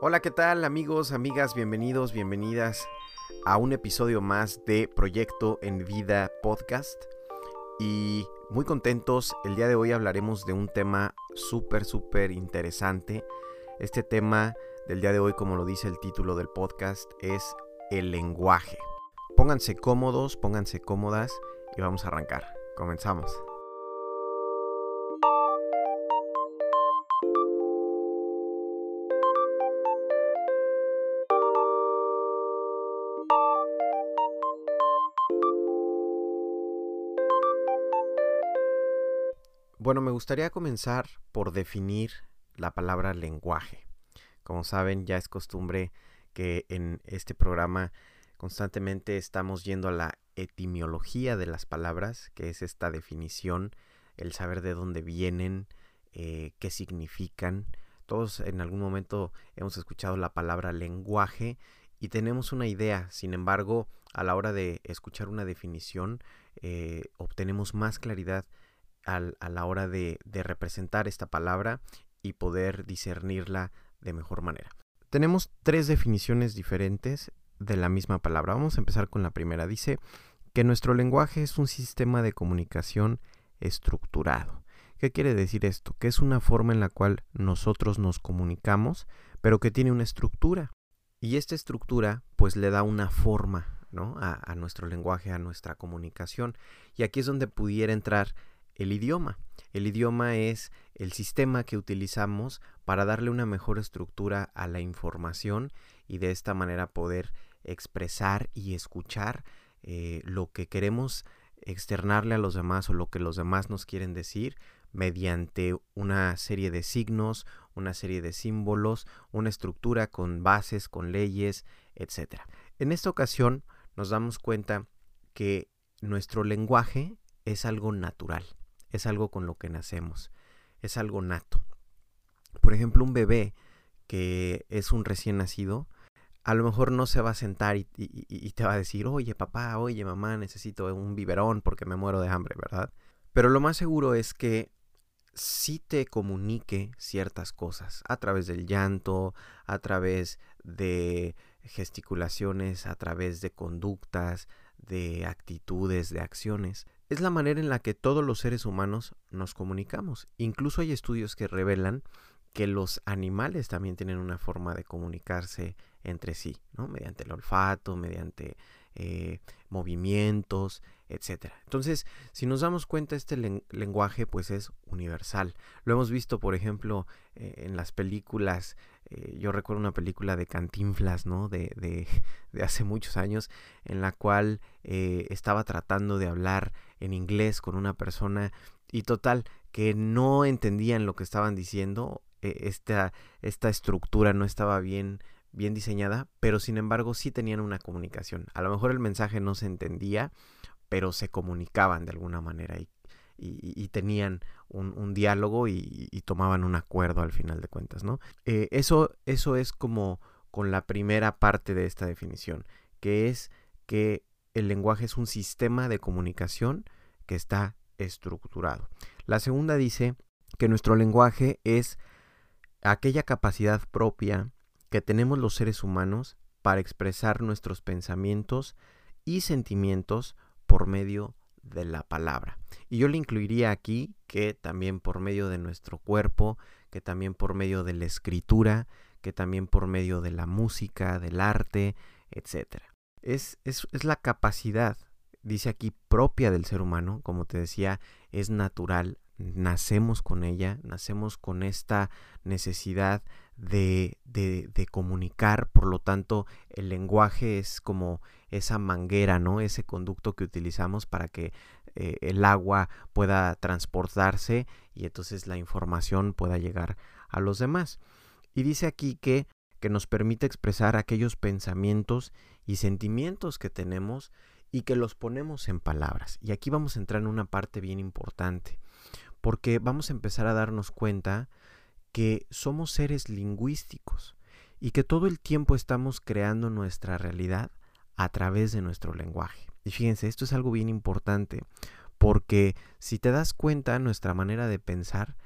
Hola, ¿qué tal amigos, amigas? Bienvenidos, bienvenidas a un episodio más de Proyecto en Vida Podcast. Y muy contentos, el día de hoy hablaremos de un tema súper, súper interesante. Este tema del día de hoy, como lo dice el título del podcast, es el lenguaje. Pónganse cómodos, pónganse cómodas y vamos a arrancar. Comenzamos. Bueno, me gustaría comenzar por definir la palabra lenguaje. Como saben, ya es costumbre que en este programa constantemente estamos yendo a la etimología de las palabras, que es esta definición, el saber de dónde vienen, eh, qué significan. Todos en algún momento hemos escuchado la palabra lenguaje y tenemos una idea, sin embargo, a la hora de escuchar una definición, eh, obtenemos más claridad a la hora de, representar esta palabra y poder discernirla de mejor manera. Tenemos tres definiciones diferentes de la misma palabra. Vamos a empezar con la primera. Dice que nuestro lenguaje es un sistema de comunicación estructurado. ¿Qué quiere decir esto? Que es una forma en la cual nosotros nos comunicamos, pero que tiene una estructura. Y esta estructura pues le da una forma ¿no? a, a nuestro lenguaje, a nuestra comunicación. Y aquí es donde pudiera entrar el idioma. El idioma es el sistema que utilizamos para darle una mejor estructura a la información y de esta manera poder expresar y escuchar eh, lo que queremos externarle a los demás o lo que los demás nos quieren decir mediante una serie de signos, una serie de símbolos, una estructura con bases, con leyes, etc. En esta ocasión nos damos cuenta que nuestro lenguaje es algo natural es algo con lo que nacemos, es algo nato. Por ejemplo, un bebé que es un recién nacido, a lo mejor no se va a sentar y, te va a decir, oye papá, oye mamá, necesito un biberón porque me muero de hambre, ¿verdad? Pero lo más seguro es que sí te comunique ciertas cosas a través del llanto, a través de gesticulaciones, a través de conductas, de actitudes, de acciones. Es la manera en la que todos los seres humanos nos comunicamos. Incluso hay estudios que revelan que los animales también tienen una forma de comunicarse entre sí, ¿no? Mediante el olfato, mediante eh, movimientos, etc. Entonces, si nos damos cuenta, este lenguaje pues es universal. Lo hemos visto, por ejemplo, eh, en las películas, eh, yo recuerdo una película de Cantinflas, ¿no? De, de, de hace muchos años, en la cual estaba tratando de hablar en inglés con una persona y total, que no entendían lo que estaban diciendo, esta, esta estructura no estaba bien bien diseñada, pero sin embargo sí tenían una comunicación. A lo mejor el mensaje no se entendía, pero se comunicaban de alguna manera y, y, tenían un, diálogo y, tomaban un acuerdo al final de cuentas, ¿no? Eh, eso, eso es como con la primera parte de esta definición, que es que el lenguaje es un sistema de comunicación que está estructurado. La segunda dice que nuestro lenguaje es aquella capacidad propia que tenemos los seres humanos para expresar nuestros pensamientos y sentimientos por medio de la palabra. Y yo le incluiría aquí que también por medio de nuestro cuerpo, que también por medio de la escritura, que también por medio de la música, del arte, etc. Es, es, es la capacidad, dice aquí, propia del ser humano, como te decía, es natural, nacemos con ella, nacemos con esta necesidad de, de, comunicar, por lo tanto el lenguaje es como esa manguera, ¿no? Ese conducto que utilizamos para que eh, el agua pueda transportarse y entonces la información pueda llegar a los demás. Y dice aquí que, que nos permite expresar aquellos pensamientos y sentimientos que tenemos y que los ponemos en palabras. Y aquí vamos a entrar en una parte bien importante, porque vamos a empezar a darnos cuenta que somos seres lingüísticos y que todo el tiempo estamos creando nuestra realidad a través de nuestro lenguaje. Y fíjense, esto es algo bien importante, porque si te das cuenta, nuestra manera de pensar,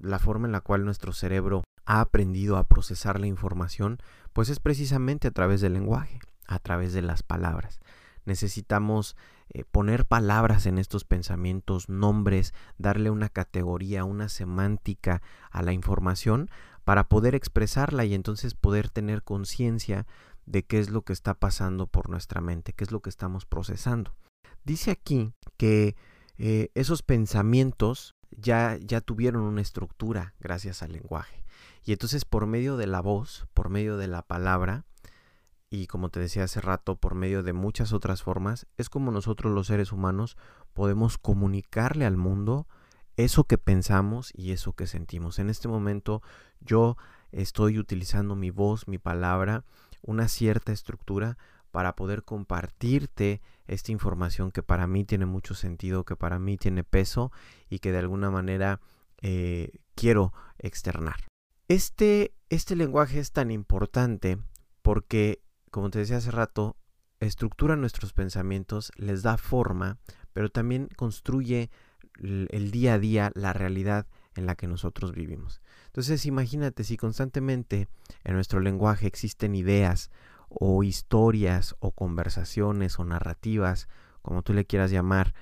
la forma en la cual nuestro cerebro ha aprendido a procesar la información, pues es precisamente a través del lenguaje, a través de las palabras. Necesitamos eh, poner palabras en estos pensamientos, nombres, darle una categoría, una semántica a la información para poder expresarla y entonces poder tener conciencia de qué es lo que está pasando por nuestra mente, qué es lo que estamos procesando. Dice aquí que eh, esos pensamientos ya, ya tuvieron una estructura gracias al lenguaje. Y entonces por medio de la voz, por medio de la palabra, y como te decía hace rato, por medio de muchas otras formas, es como nosotros los seres humanos podemos comunicarle al mundo eso que pensamos y eso que sentimos. En este momento yo estoy utilizando mi voz, mi palabra, una cierta estructura para poder compartirte esta información que para mí tiene mucho sentido, que para mí tiene peso y que de alguna manera eh, quiero externar. Este, este lenguaje es tan importante porque como te decía hace rato, estructura nuestros pensamientos, les da forma, pero también construye el día a día, la realidad en la que nosotros vivimos. Entonces imagínate si constantemente en nuestro lenguaje existen ideas o historias o conversaciones o narrativas, como tú le quieras llamar,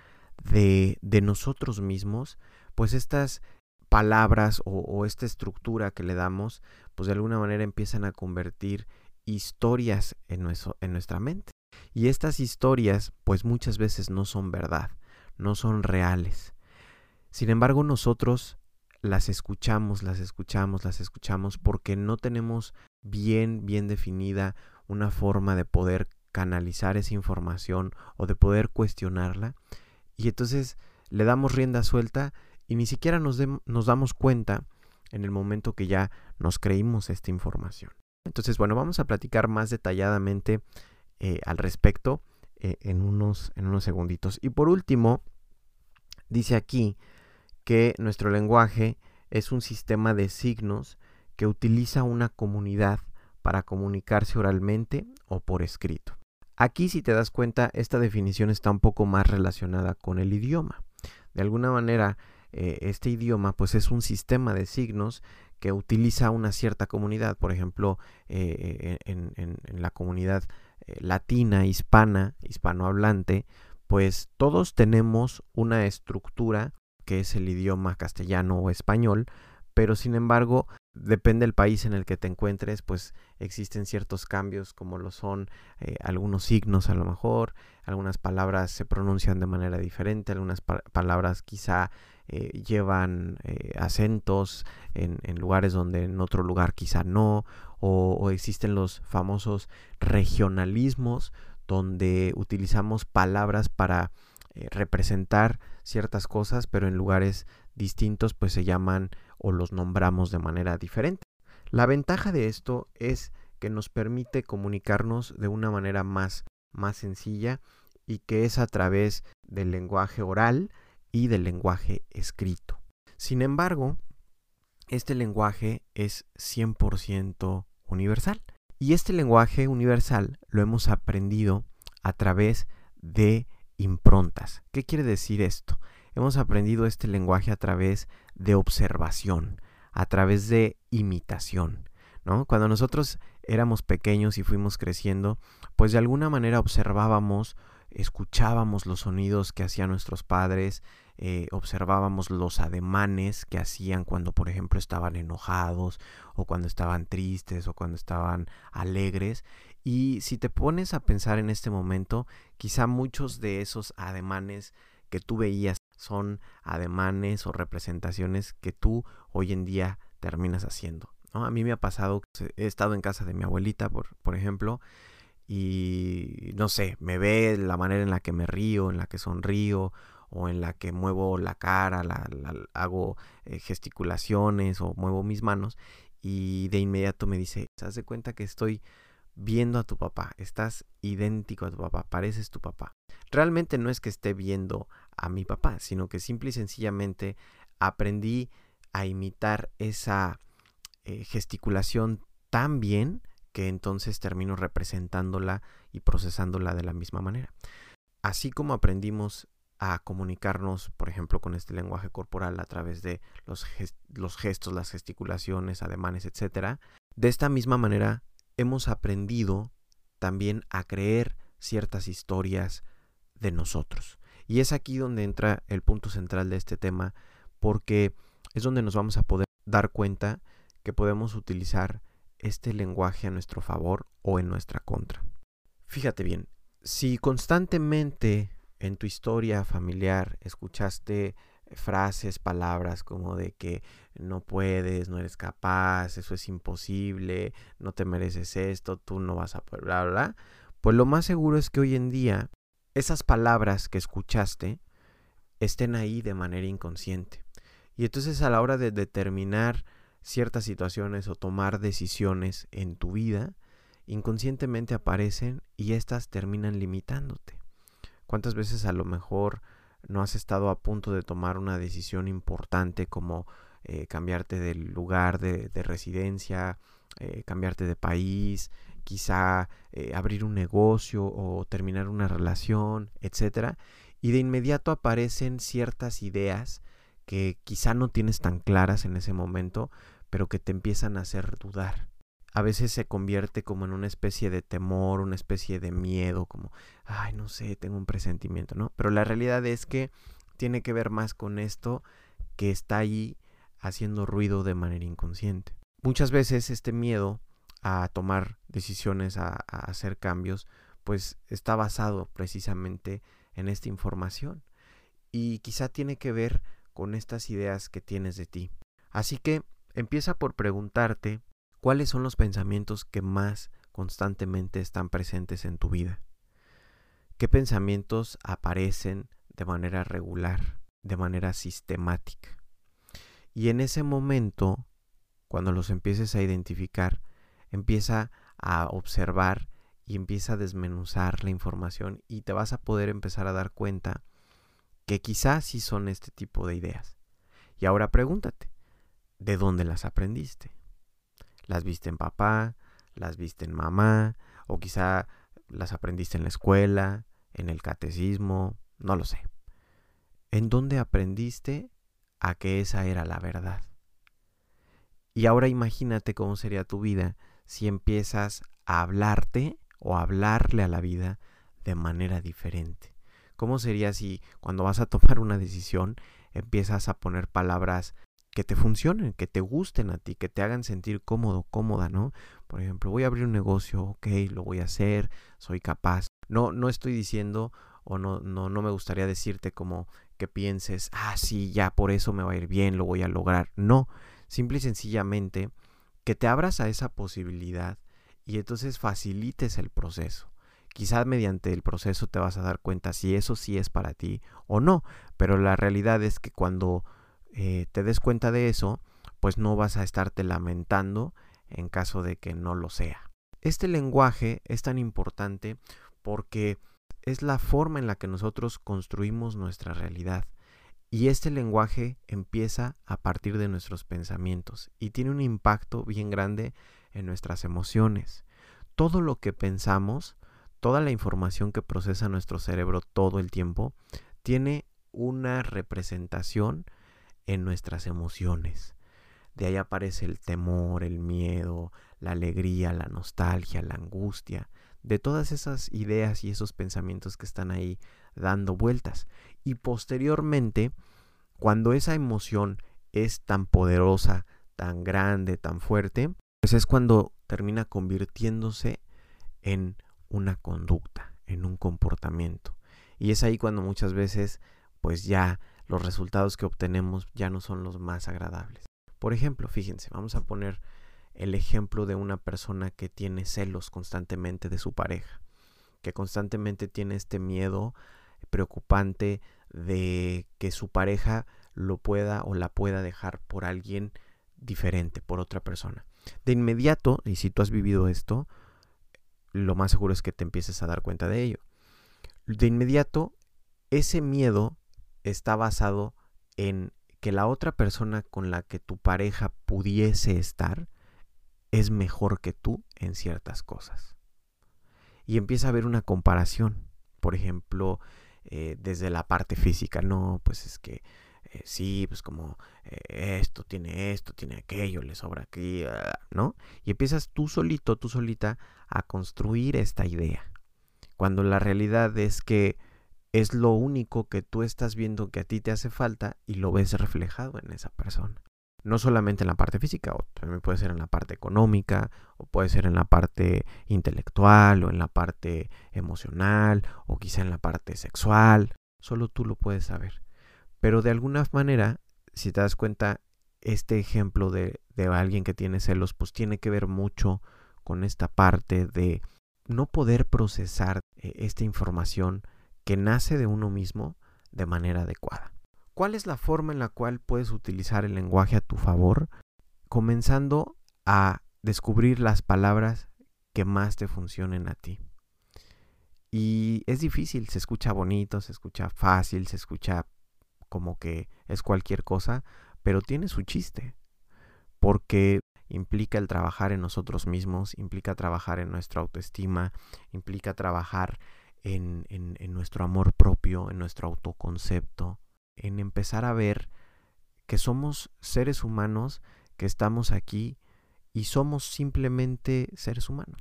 de, de nosotros mismos, pues estas palabras o, esta estructura que le damos, pues de alguna manera empiezan a convertir historias en, nuestro, en nuestra mente. Y estas historias pues muchas veces no son verdad, no son reales. Sin embargo nosotros las escuchamos, las escuchamos, las escuchamos porque no tenemos bien, bien definida una forma de poder canalizar esa información o de poder cuestionarla. Y entonces le damos rienda suelta y ni siquiera nos, damos cuenta en el momento que ya nos creímos esta información. Entonces, bueno, vamos a platicar más detalladamente eh, al respecto eh, en, unos, en unos segunditos. Y por último, dice aquí que nuestro lenguaje es un sistema de signos que utiliza una comunidad para comunicarse oralmente o por escrito. Aquí, si te das cuenta, esta definición está un poco más relacionada con el idioma. De alguna manera, eh, este idioma pues es un sistema de signos que utiliza una cierta comunidad, por ejemplo, eh, en, la comunidad eh, latina, hispana, hispanohablante, pues todos tenemos una estructura que es el idioma castellano o español, pero sin embargo, depende del país en el que te encuentres, pues existen ciertos cambios como lo son eh, algunos signos a lo mejor, algunas palabras se pronuncian de manera diferente, algunas palabras quizá eh, llevan eh, acentos en, lugares donde en otro lugar quizá no, o, existen los famosos regionalismos donde utilizamos palabras para eh, representar ciertas cosas, pero en lugares distintos pues se llaman o los nombramos de manera diferente. La ventaja de esto es que nos permite comunicarnos de una manera más, más sencilla y que es a través del lenguaje oral, y del lenguaje escrito. Sin embargo, este lenguaje es 100% universal. Y este lenguaje universal lo hemos aprendido a través de improntas. ¿Qué quiere decir esto? Hemos aprendido este lenguaje a través de observación, a través de imitación. ¿no? Cuando nosotros éramos pequeños y fuimos creciendo, pues de alguna manera observábamos, escuchábamos los sonidos que hacían nuestros padres, eh, observábamos los ademanes que hacían cuando, por ejemplo, estaban enojados o cuando estaban tristes o cuando estaban alegres. Y si te pones a pensar en este momento, quizá muchos de esos ademanes que tú veías son ademanes o representaciones que tú hoy en día terminas haciendo. A mí me ha pasado, he estado en casa de mi abuelita, por, por ejemplo, y no sé, me ve la manera en la que me río, en la que sonrío, o en la que muevo la cara, la, hago eh, gesticulaciones o muevo mis manos y de inmediato me dice, ¿te das cuenta que estoy viendo a tu papá? Estás idéntico a tu papá, pareces tu papá. Realmente no es que esté viendo a mi papá, sino que simple y sencillamente aprendí a imitar esa eh, gesticulación tan bien que entonces termino representándola y procesándola de la misma manera. Así como aprendimos a comunicarnos, por ejemplo, con este lenguaje corporal a través de los, los gestos, las gesticulaciones, ademanes, etc. De esta misma manera hemos aprendido también a creer ciertas historias de nosotros. Y es aquí donde entra el punto central de este tema, porque es donde nos vamos a poder dar cuenta que podemos utilizar este lenguaje a nuestro favor o en nuestra contra. Fíjate bien, si constantemente en tu historia familiar escuchaste frases, palabras como de que no puedes, no eres capaz, eso es imposible, no te mereces esto, tú no vas a poder, bla, bla, bla, pues lo más seguro es que hoy en día esas palabras que escuchaste estén ahí de manera inconsciente. Y entonces a la hora de determinar ciertas situaciones o tomar decisiones en tu vida, inconscientemente aparecen y éstas terminan limitándote. ¿Cuántas veces a lo mejor no has estado a punto de tomar una decisión importante como eh, cambiarte de lugar de, residencia, eh, cambiarte de país, quizá eh, abrir un negocio o terminar una relación, etcétera, y de inmediato aparecen ciertas ideas que quizá no tienes tan claras en ese momento, pero que te empiezan a hacer dudar a veces se convierte como en una especie de temor, una especie de miedo, como, ay, no sé, tengo un presentimiento, ¿no? Pero la realidad es que tiene que ver más con esto que está ahí haciendo ruido de manera inconsciente. Muchas veces este miedo a tomar decisiones, a, a hacer cambios, pues está basado precisamente en esta información y quizá tiene que ver con estas ideas que tienes de ti. Así que empieza por preguntarte ¿Cuáles son los pensamientos que más constantemente están presentes en tu vida? ¿Qué pensamientos aparecen de manera regular, de manera sistemática? Y en ese momento, cuando los empieces a identificar, empieza a observar y empieza a desmenuzar la información y te vas a poder empezar a dar cuenta que quizás sí son este tipo de ideas. Y ahora pregúntate, ¿de dónde las aprendiste? Las viste en papá, las viste en mamá, o quizá las aprendiste en la escuela, en el catecismo, no lo sé. ¿En dónde aprendiste a que esa era la verdad? Y ahora imagínate cómo sería tu vida si empiezas a hablarte o a hablarle a la vida de manera diferente. ¿Cómo sería si cuando vas a tomar una decisión empiezas a poner palabras que te funcionen, que te gusten a ti, que te hagan sentir cómodo, cómoda, ¿no? Por ejemplo, voy a abrir un negocio, ok, lo voy a hacer, soy capaz. No, no estoy diciendo o no, no, no me gustaría decirte como que pienses, ah, sí, ya por eso me va a ir bien, lo voy a lograr. No, simple y sencillamente que te abras a esa posibilidad y entonces facilites el proceso. Quizás mediante el proceso te vas a dar cuenta si eso sí es para ti o no, pero la realidad es que cuando eh, te des cuenta de eso, pues no vas a estarte lamentando en caso de que no lo sea. Este lenguaje es tan importante porque es la forma en la que nosotros construimos nuestra realidad. Y este lenguaje empieza a partir de nuestros pensamientos y tiene un impacto bien grande en nuestras emociones. Todo lo que pensamos, toda la información que procesa nuestro cerebro todo el tiempo, tiene una representación en nuestras emociones. De ahí aparece el temor, el miedo, la alegría, la nostalgia, la angustia, de todas esas ideas y esos pensamientos que están ahí dando vueltas. Y posteriormente, cuando esa emoción es tan poderosa, tan grande, tan fuerte, pues es cuando termina convirtiéndose en una conducta, en un comportamiento. Y es ahí cuando muchas veces pues ya los resultados que obtenemos ya no son los más agradables. Por ejemplo, fíjense, vamos a poner el ejemplo de una persona que tiene celos constantemente de su pareja, que constantemente tiene este miedo preocupante de que su pareja lo pueda o la pueda dejar por alguien diferente, por otra persona. De inmediato, y si tú has vivido esto, lo más seguro es que te empieces a dar cuenta de ello. De inmediato, ese miedo está basado en que la otra persona con la que tu pareja pudiese estar es mejor que tú en ciertas cosas. Y empieza a haber una comparación. Por ejemplo, eh, desde la parte física, no, pues es que eh, sí, pues como eh, esto tiene esto, tiene aquello, le sobra aquí, ah, ¿no? Y empiezas tú solito, tú solita a construir esta idea. Cuando la realidad es que es lo único que tú estás viendo que a ti te hace falta y lo ves reflejado en esa persona. No solamente en la parte física, o también puede ser en la parte económica, o puede ser en la parte intelectual, o en la parte emocional, o quizá en la parte sexual. Solo tú lo puedes saber. Pero de alguna manera, si te das cuenta, este ejemplo de, de alguien que tiene celos, pues tiene que ver mucho con esta parte de no poder procesar eh, esta información que nace de uno mismo de manera adecuada. ¿Cuál es la forma en la cual puedes utilizar el lenguaje a tu favor? Comenzando a descubrir las palabras que más te funcionen a ti. Y es difícil, se escucha bonito, se escucha fácil, se escucha como que es cualquier cosa, pero tiene su chiste, porque implica el trabajar en nosotros mismos, implica trabajar en nuestra autoestima, implica trabajar en, nuestro amor propio, en nuestro autoconcepto, en empezar a ver que somos seres humanos que estamos aquí y somos simplemente seres humanos.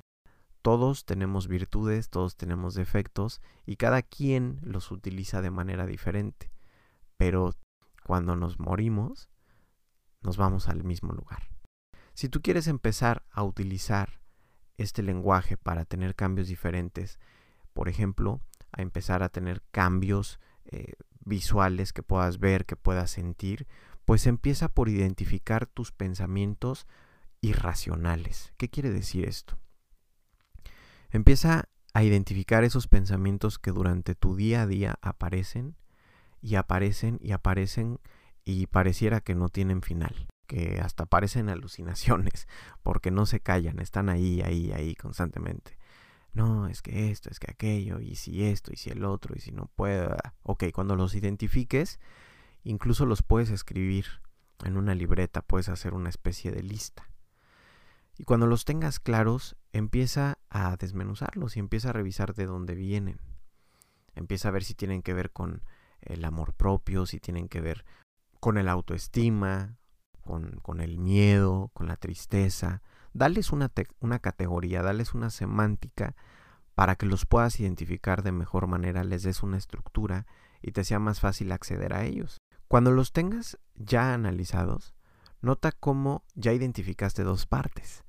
Todos tenemos virtudes, todos tenemos defectos y cada quien los utiliza de manera diferente. Pero cuando nos morimos, nos vamos al mismo lugar. Si tú quieres empezar a utilizar este lenguaje para tener cambios diferentes, por ejemplo, a empezar a tener cambios eh, visuales que puedas ver, que puedas sentir, pues empieza por identificar tus pensamientos irracionales. ¿Qué quiere decir esto? Empieza a identificar esos pensamientos que durante tu día a día aparecen y aparecen y aparecen y pareciera que no tienen final, que hasta parecen alucinaciones, porque no se callan, están ahí, ahí, ahí constantemente no, es que esto, es que aquello, y si esto, y si el otro, y si no puedo. Ok, cuando los identifiques, incluso los puedes escribir en una libreta, puedes hacer una especie de lista. Y cuando los tengas claros, empieza a desmenuzarlos y empieza a revisar de dónde vienen. Empieza a ver si tienen que ver con el amor propio, si tienen que ver con el autoestima, con, con el miedo, con la tristeza, Dales una, categoría, dales una semántica para que los puedas identificar de mejor manera, les des una estructura y te sea más fácil acceder a ellos. Cuando los tengas ya analizados, nota cómo ya identificaste dos partes.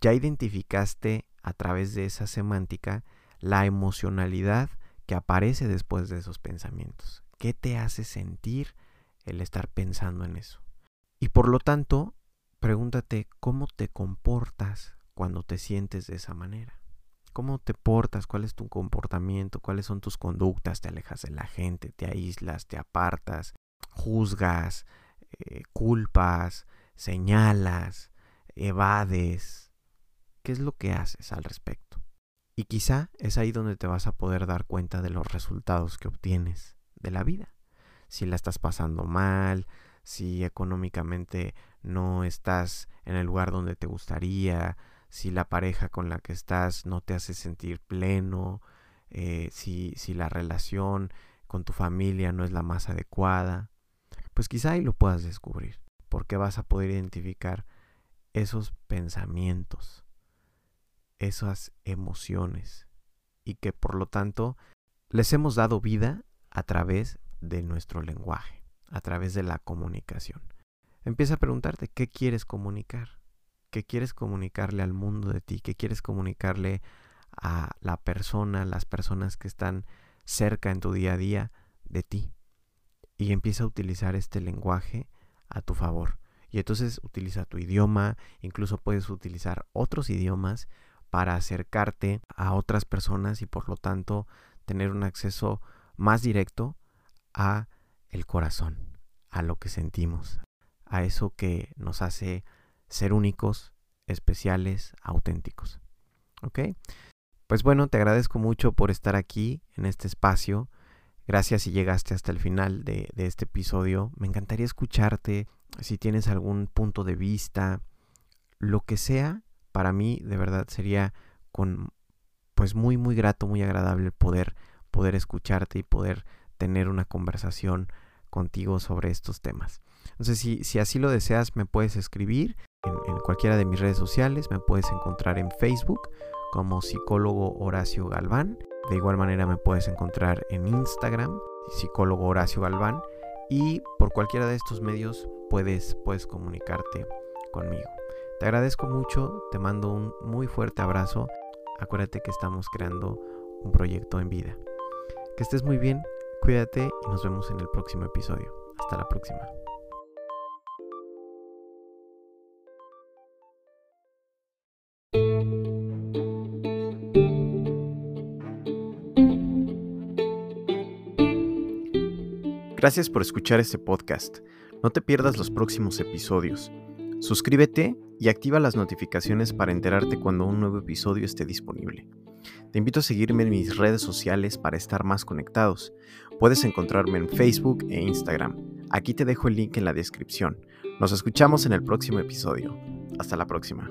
Ya identificaste a través de esa semántica la emocionalidad que aparece después de esos pensamientos. ¿Qué te hace sentir el estar pensando en eso? Y por lo tanto, pregúntate cómo te comportas cuando te sientes de esa manera. ¿Cómo te portas? ¿Cuál es tu comportamiento? ¿Cuáles son tus conductas? ¿Te alejas de la gente? ¿Te aíslas? ¿Te apartas? ¿Juzgas? Eh, ¿Culpas? ¿Señalas? ¿Evades? ¿Qué es lo que haces al respecto? Y quizá es ahí donde te vas a poder dar cuenta de los resultados que obtienes de la vida. Si la estás pasando mal, si económicamente no estás en el lugar donde te gustaría, si la pareja con la que estás no te hace sentir pleno, eh, si, si la relación con tu familia no es la más adecuada, pues quizá ahí lo puedas descubrir, porque vas a poder identificar esos pensamientos, esas emociones, y que por lo tanto les hemos dado vida a través de nuestro lenguaje a través de la comunicación. Empieza a preguntarte qué quieres comunicar, qué quieres comunicarle al mundo de ti, qué quieres comunicarle a la persona, las personas que están cerca en tu día a día de ti. Y empieza a utilizar este lenguaje a tu favor. Y entonces utiliza tu idioma, incluso puedes utilizar otros idiomas para acercarte a otras personas y por lo tanto tener un acceso más directo a el corazón, a lo que sentimos, a eso que nos hace ser únicos, especiales, auténticos. ¿Ok? Pues bueno, te agradezco mucho por estar aquí en este espacio. Gracias si llegaste hasta el final de, este episodio. Me encantaría escucharte si tienes algún punto de vista, lo que sea, para mí de verdad sería con pues muy muy grato, muy agradable poder poder escucharte y poder tener una conversación contigo sobre estos temas. Entonces, si, si así lo deseas, me puedes escribir en, cualquiera de mis redes sociales, me puedes encontrar en Facebook como psicólogo Horacio Galván. De igual manera me puedes encontrar en Instagram, psicólogo Horacio Galván, y por cualquiera de estos medios puedes, puedes comunicarte conmigo. Te agradezco mucho, te mando un muy fuerte abrazo. Acuérdate que estamos creando un proyecto en vida. Que estés muy bien, cuídate y nos vemos en el próximo episodio. Hasta la próxima. Gracias por escuchar este podcast. No te pierdas los próximos episodios. Suscríbete y activa las notificaciones para enterarte cuando un nuevo episodio esté disponible. Te invito a seguirme en mis redes sociales para estar más conectados. Puedes encontrarme en Facebook e Instagram. Aquí te dejo el link en la descripción. Nos escuchamos en el próximo episodio. Hasta la próxima.